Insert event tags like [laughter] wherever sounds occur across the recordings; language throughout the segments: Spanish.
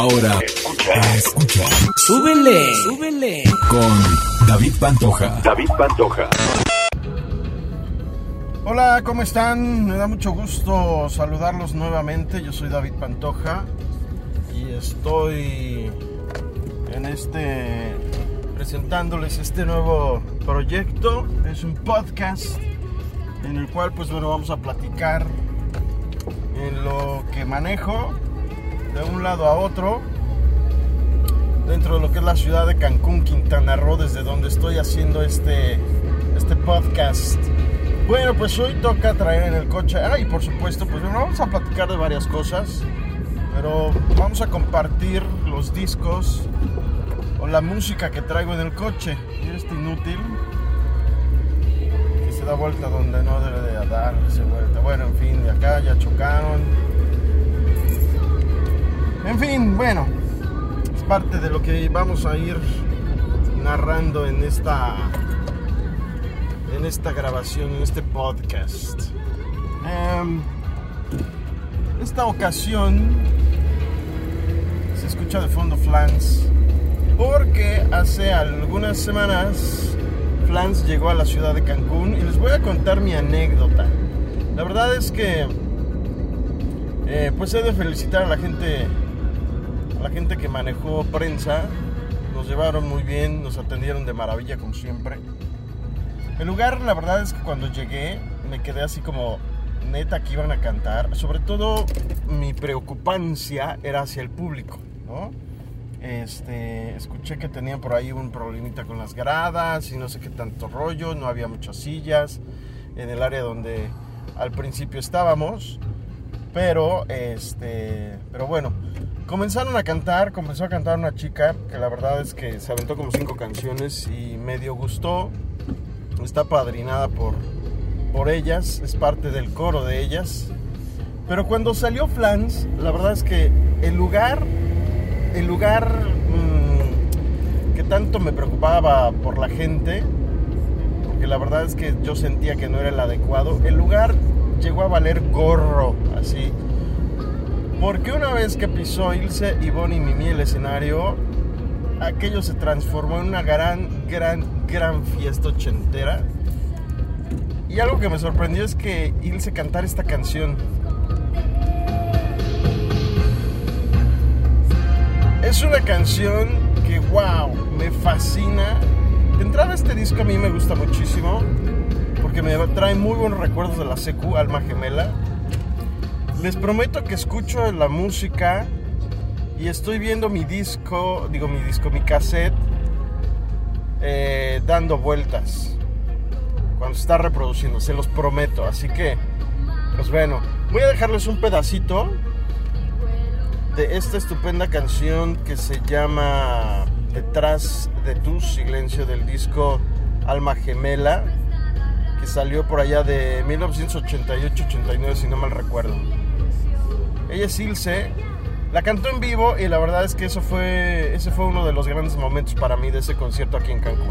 Ahora escucha, escucha. Súbele, súbele. Con David Pantoja. David Pantoja. Hola, ¿cómo están? Me da mucho gusto saludarlos nuevamente. Yo soy David Pantoja y estoy en este presentándoles este nuevo proyecto. Es un podcast en el cual pues bueno vamos a platicar en lo que manejo de un lado a otro dentro de lo que es la ciudad de Cancún, Quintana Roo, desde donde estoy haciendo este, este podcast. Bueno, pues hoy toca traer en el coche, ah, y por supuesto, pues bueno, vamos a platicar de varias cosas, pero vamos a compartir los discos o la música que traigo en el coche. Y este inútil que se da vuelta donde no debe de vuelta. Bueno, en fin, de acá ya chocaron. En fin, bueno, es parte de lo que vamos a ir narrando en esta en esta grabación, en este podcast. Em, esta ocasión se escucha de fondo Flans porque hace algunas semanas Flans llegó a la ciudad de Cancún y les voy a contar mi anécdota. La verdad es que eh, pues he de felicitar a la gente la gente que manejó prensa. Nos llevaron muy bien, nos atendieron de maravilla como siempre. El lugar, la verdad es que cuando llegué me quedé así como neta que iban a cantar. Sobre todo mi preocupancia era hacia el público, ¿no? Este, escuché que tenían por ahí un problemita con las gradas y no sé qué tanto rollo, no había muchas sillas en el área donde al principio estábamos, pero este, pero bueno, comenzaron a cantar, comenzó a cantar una chica que la verdad es que se aventó como cinco canciones y medio gustó. Está padrinada por, por ellas, es parte del coro de ellas. Pero cuando salió Flans, la verdad es que el lugar, el lugar mmm, que tanto me preocupaba por la gente, porque la verdad es que yo sentía que no era el adecuado, el lugar llegó a valer gorro, así porque una vez que pisó Ilse, Ivonne y Mimi el escenario, aquello se transformó en una gran, gran, gran fiesta ochentera. Y algo que me sorprendió es que Ilse cantara esta canción. Es una canción que, wow, me fascina. De entrada este disco a mí me gusta muchísimo porque me trae muy buenos recuerdos de la secu, Alma Gemela. Les prometo que escucho la música y estoy viendo mi disco, digo mi disco, mi cassette, eh, dando vueltas cuando está reproduciendo, se los prometo. Así que, pues bueno, voy a dejarles un pedacito de esta estupenda canción que se llama Detrás de tu silencio del disco Alma Gemela, que salió por allá de 1988-89, si no mal recuerdo. Ella es Ilse. La cantó en vivo y la verdad es que eso fue, ese fue uno de los grandes momentos para mí de ese concierto aquí en Cancún.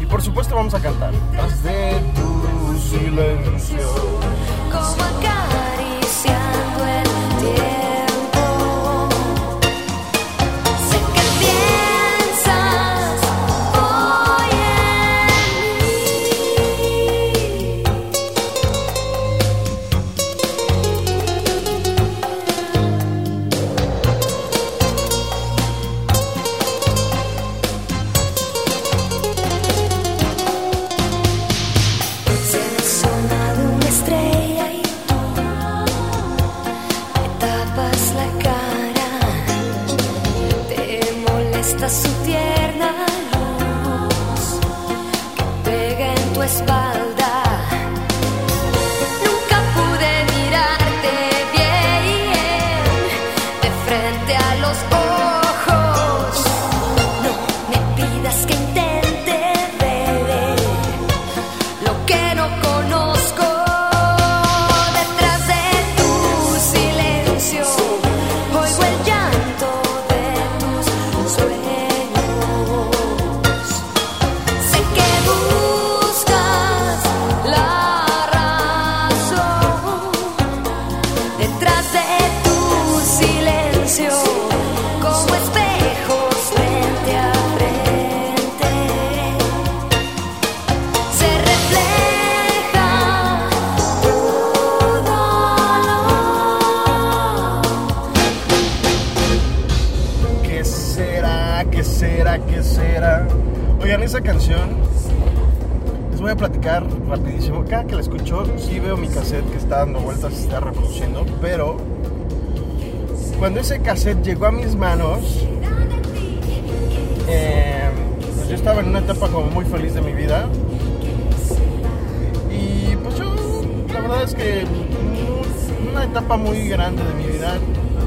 Y por supuesto vamos a cantar. Tras de tu silencio. Como acariciando el tiempo. Esa canción, les voy a platicar rapidísimo. Cada que la escucho, sí veo mi cassette que está dando vueltas, se está reproduciendo, pero cuando ese cassette llegó a mis manos, eh, pues yo estaba en una etapa como muy feliz de mi vida. Y pues yo, la verdad es que una etapa muy grande de mi vida,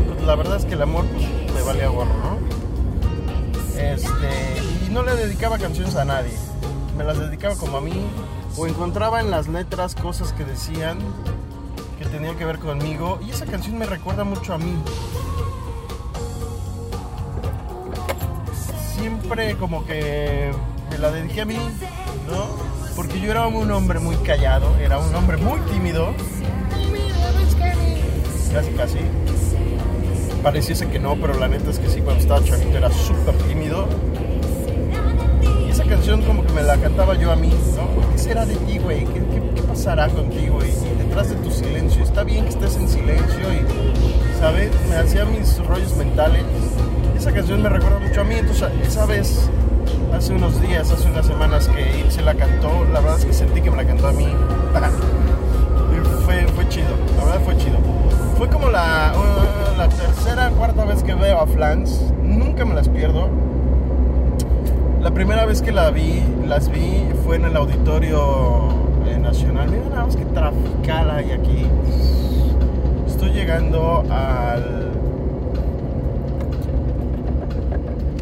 pues, la verdad es que el amor pues, me valía gorro, ¿no? Este, y no le dedicaba canciones a nadie, me las dedicaba como a mí, o encontraba en las letras cosas que decían que tenían que ver conmigo, y esa canción me recuerda mucho a mí. Siempre como que me la dediqué a mí, ¿no? Porque yo era un hombre muy callado, era un hombre muy tímido. Casi, casi. Pareciese que no, pero la neta es que sí, cuando estaba chavito era súper tímido. Y esa canción como que me la cantaba yo a mí, ¿no? ¿Qué será de ti, güey? ¿Qué, pasará contigo? Y, detrás de tu silencio, está bien que estés en silencio y, ¿sabes? Me hacía mis rollos mentales. Esa canción me recuerda mucho a mí, entonces esa vez, hace unos días, hace unas semanas que Ilse la cantó, la verdad es que sentí que me la cantó a mí. [laughs] Fue, fue chido, la verdad fue chido. Fue como la, uh, la tercera, cuarta vez que veo a Flans, nunca me las pierdo. La primera vez que la vi, las vi fue en el Auditorio eh, Nacional. Mira nada más que trafical hay aquí. Estoy llegando al...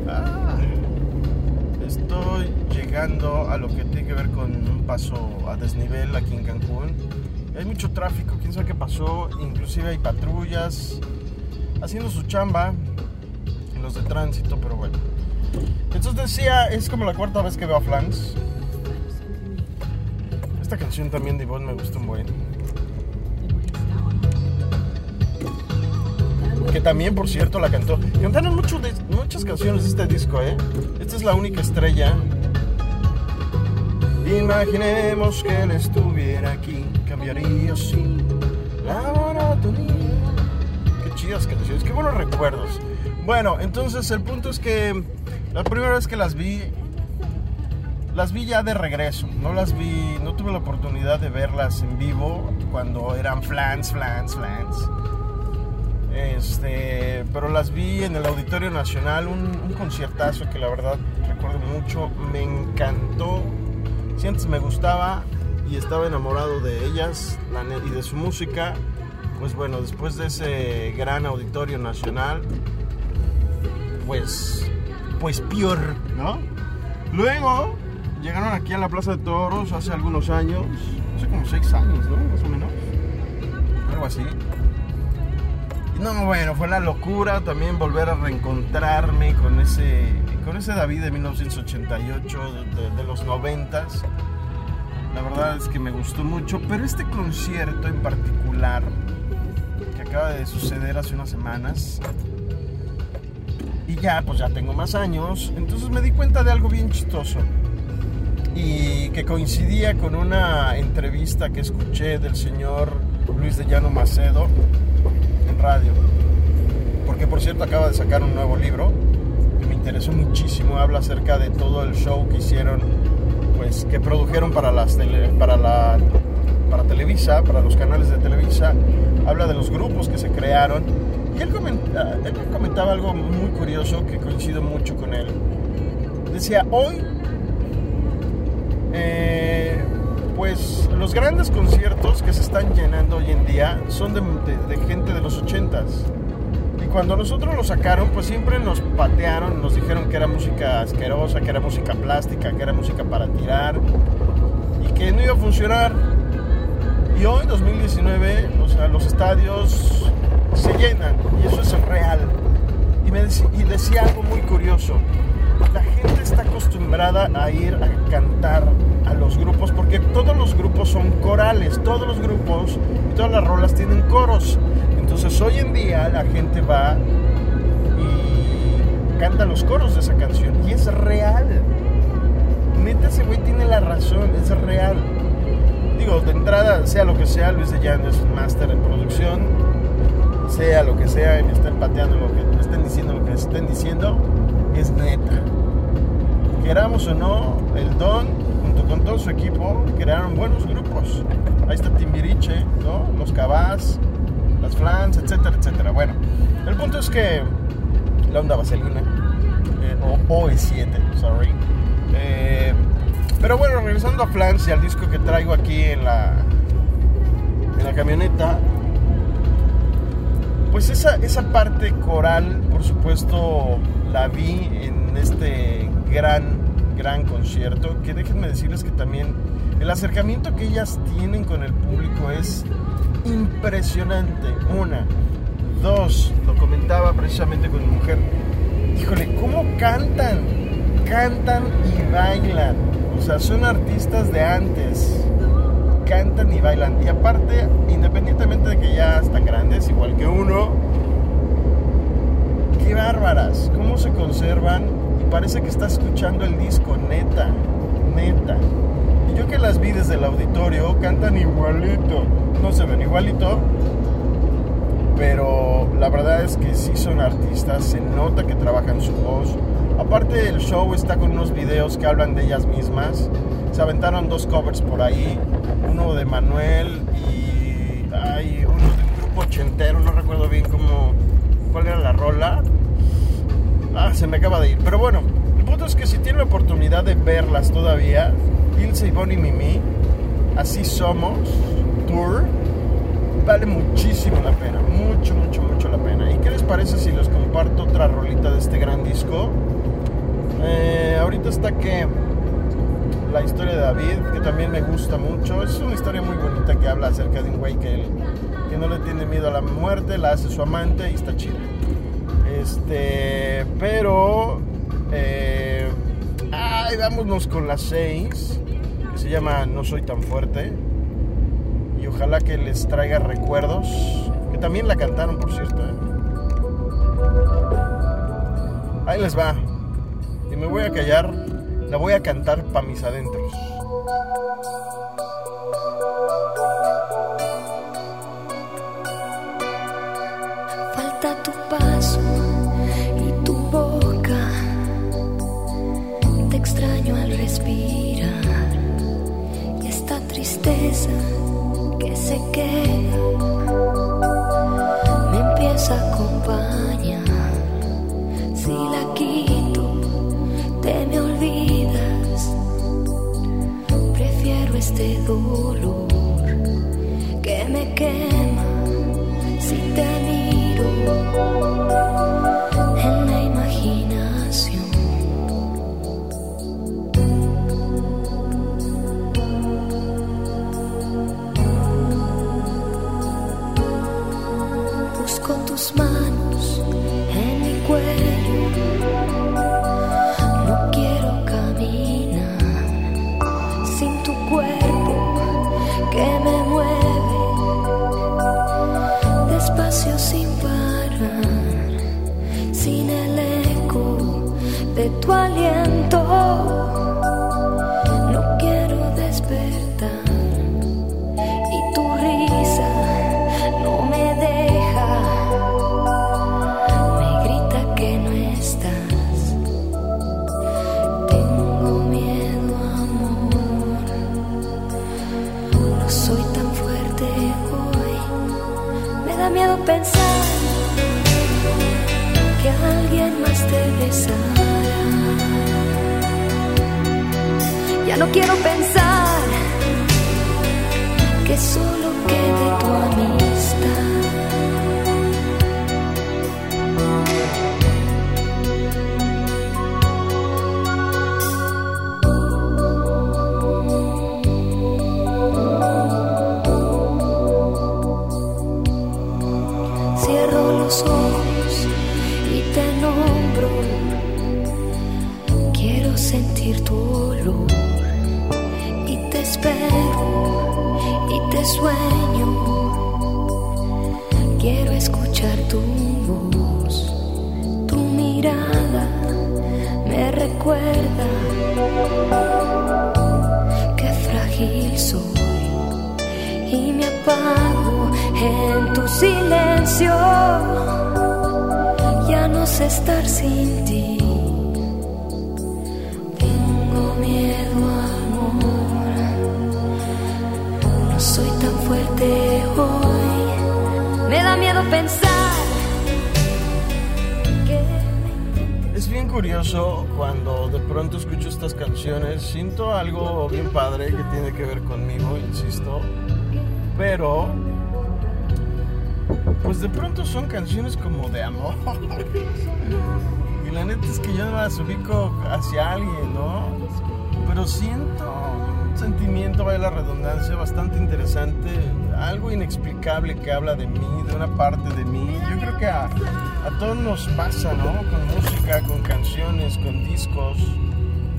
Ah, llegando a lo que tiene que ver con un paso a desnivel aquí en Cancún. Hay mucho tráfico, quién sabe qué pasó. Inclusive hay patrullas haciendo su chamba los de tránsito, pero bueno. Entonces decía, es como la cuarta vez que veo a Flans. Esta canción también de Ivonne me gusta un buen. Que también, por cierto, la cantó. Cantaron mucho muchas canciones de este disco, ¿eh? Esta es la única estrella. Imaginemos que él estuviera aquí, cambiaría sí. Qué chidas canciones, qué buenos recuerdos. Bueno, entonces el punto es que la primera vez que las vi, las vi ya de regreso. No las vi, no tuve la oportunidad de verlas en vivo cuando eran flans, flans, flans. Este, pero las vi en el Auditorio Nacional, un, un conciertazo que la verdad recuerdo mucho, me encantó. Si antes me gustaba y estaba enamorado de ellas y de su música, pues bueno, después de ese gran Auditorio Nacional, pues, pues peor, ¿no? Luego llegaron aquí a la Plaza de Toros hace algunos años, hace como seis años, ¿no? Más o menos, algo así. No, bueno, fue la locura también volver a reencontrarme con ese, con ese David de 1988, de, de- los 90 La verdad es que me gustó mucho, pero este concierto en particular, que acaba de suceder hace unas semanas, y ya, pues ya tengo más años, entonces me di cuenta de algo bien chistoso. Y que coincidía con una entrevista que escuché del señor Luis de Llano Macedo en radio. Porque por cierto acaba de sacar un nuevo libro que me interesó muchísimo. Habla acerca de todo el show que hicieron, pues que produjeron para las tele- para la para Televisa, para los canales de Televisa. Habla de los grupos que se crearon. Y él, comenta- él me comentaba algo muy curioso que coincido mucho con él. Decía, hoy eh, pues los grandes conciertos que se están llenando hoy en día son de, de- de gente de los 80s. Cuando nosotros lo sacaron, pues siempre nos patearon, nos dijeron que era música asquerosa, que era música plástica, que era música para tirar y que no iba a funcionar. Y hoy, 2019, o sea, los estadios se llenan y eso es real. Y, me y decía algo muy curioso. La gente está acostumbrada a ir a cantar a los grupos porque todos los grupos son corales, todos los grupos y todas las rolas tienen coros. Entonces hoy en día la gente va y canta los coros de esa canción y es real. Neta, ese güey tiene la razón, es real. Digo, de entrada, sea lo que sea, Luis de Llano es un máster en producción, sea lo que sea, me estén pateando lo que estén diciendo lo que estén diciendo, es neta. queramos o no, el Don, junto con todo su equipo, crearon buenos grupos. Ahí está Timbiriche, ¿no? Los Cabás, las Flans, etcétera, etcétera. Bueno, el punto es que la onda vaselina, eh, o OE7, sorry. Eh, pero bueno, regresando a Flans y al disco que traigo aquí en la, en la camioneta, pues esa, esa parte coral, por supuesto, la vi en este gran, gran concierto. Que déjenme decirles que también el acercamiento que ellas tienen con el público es impresionante. Una, dos, lo comentaba precisamente con mi mujer. Híjole, ¿cómo cantan? Cantan y bailan. O sea, son artistas de antes cantan y bailan. Y aparte, independientemente de que ya están grandes, igual que uno, qué bárbaras, cómo se conservan. Y parece que está escuchando el disco, neta, neta. Yo que las vi desde auditorio, cantan igualito. No se ven igualito, pero la verdad es que sí son artistas, se nota que trabajan su voz. Aparte el show está con unos videos que hablan de ellas mismas. Se aventaron dos covers por ahí, uno de Manuel y hay uno de un grupo ochentero, no recuerdo bien cómo cuál era la rola. Ah, se me acaba de ir. Pero bueno, el punto es que si tienen la oportunidad de verlas todavía, Ilse, Ivonne y Mimi, así somos, tour, vale muchísimo la pena, mucho, mucho, mucho la pena. ¿Y qué les parece si les comparto otra rolita de este gran disco? Eh, ahorita está que la historia de David, que también me gusta mucho. Es una historia muy bonita que habla acerca de un güey que, que no le tiene miedo a la muerte, la hace su amante y está chido. Este, pero, eh, ay, vámonos con las seis, que se llama No Soy Tan Fuerte. Y ojalá que les traiga recuerdos, que también la cantaron, por cierto. ¿eh? Ahí les va. Y me voy a callar, la voy a cantar para mis adentros. Falta tu que se queda tu aliento. No quiero despertar y tu risa no me deja, me grita que no estás. Tengo miedo, amor. No soy tan fuerte hoy. Me da miedo pensar no quiero pensar que solo quede tu amistad. Cierro los ojos y te nombro. Quiero sentir tu olor y te sueño. Quiero escuchar tu voz, tu mirada me recuerda que frágil soy y me apago en tu silencio. Ya no sé estar sin ti. Me da miedo pensar Es bien curioso cuando de pronto escucho estas canciones, siento algo bien padre que tiene que ver conmigo, insisto, pero pues de pronto son canciones como de amor. [laughs] Y la neta es que yo no las ubico hacia alguien, ¿no? Pero siento sentimiento, vaya la redundancia, bastante interesante, algo inexplicable que habla de mí, de una parte de mí. Yo creo que a, a todos nos pasa, ¿no? Con música, con canciones, con discos,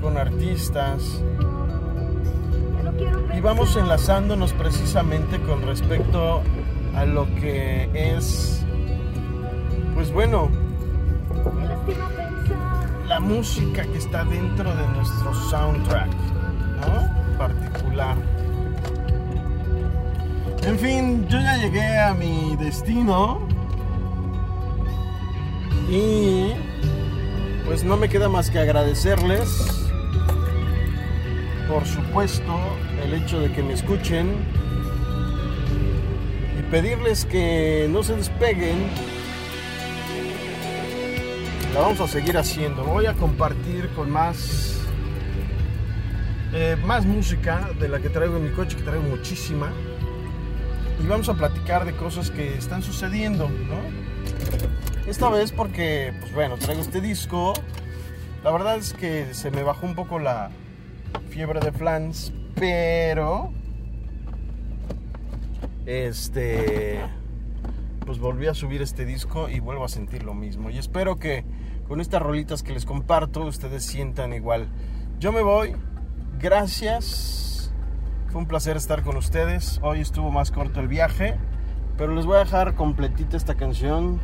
con artistas. Y vamos enlazándonos precisamente con respecto a lo que es, pues bueno, la música que está dentro de nuestro soundtrack, ¿no? Particular. En fin, yo ya llegué a mi destino y pues no me queda más que agradecerles, por supuesto, el hecho de que me escuchen y pedirles que no se despeguen la vamos a seguir haciendo. Voy a compartir con más eh, más música de la que traigo en mi coche, que traigo muchísima. Y vamos a platicar de cosas que están sucediendo, ¿no? Esta vez porque, pues bueno, traigo este disco. La verdad es que se me bajó un poco la fiebre de flans, pero este pues volví a subir este disco y vuelvo a sentir lo mismo. Y espero que con estas rolitas que les comparto ustedes sientan igual. Yo me voy. Gracias. Fue un placer estar con ustedes. Hoy estuvo más corto el viaje. Pero les voy a dejar completita esta canción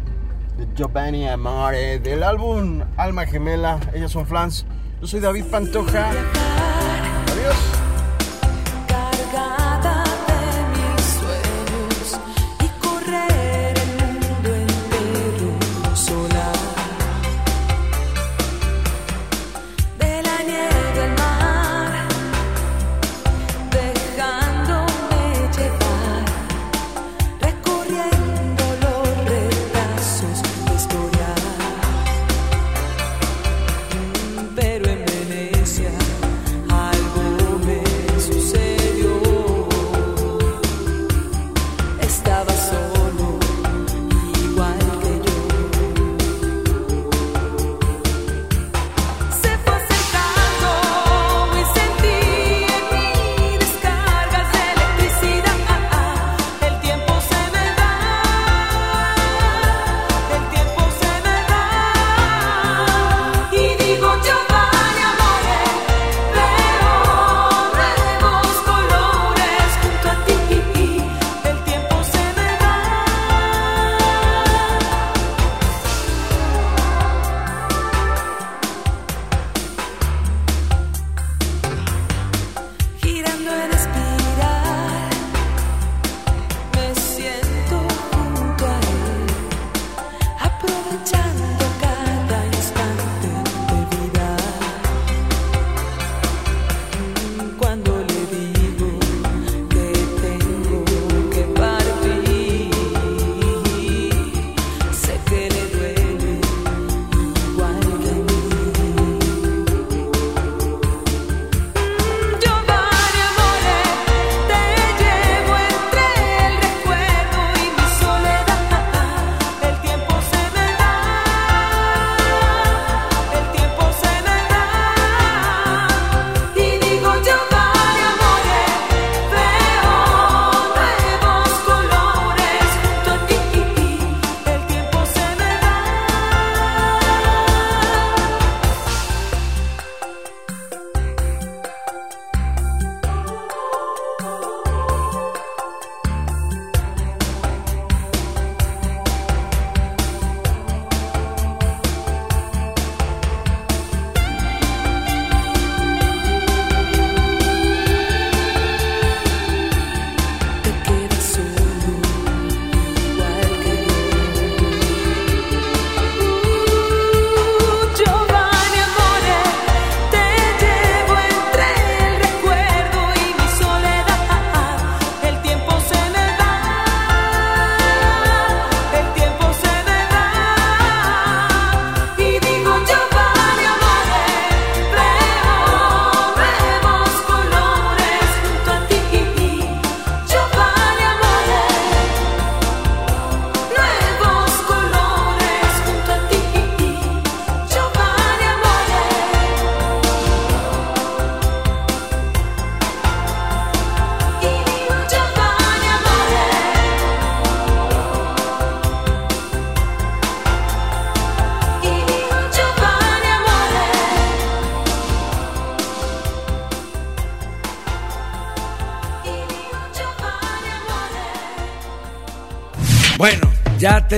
de Giovanni Amore del álbum Alma Gemela. Ellas son flans. Yo soy David Pantoja. Adiós.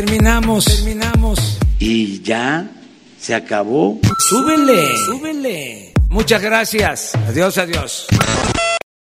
Terminamos, terminamos. Y ya se acabó. Súbele, súbele. Muchas gracias. Adiós, adiós.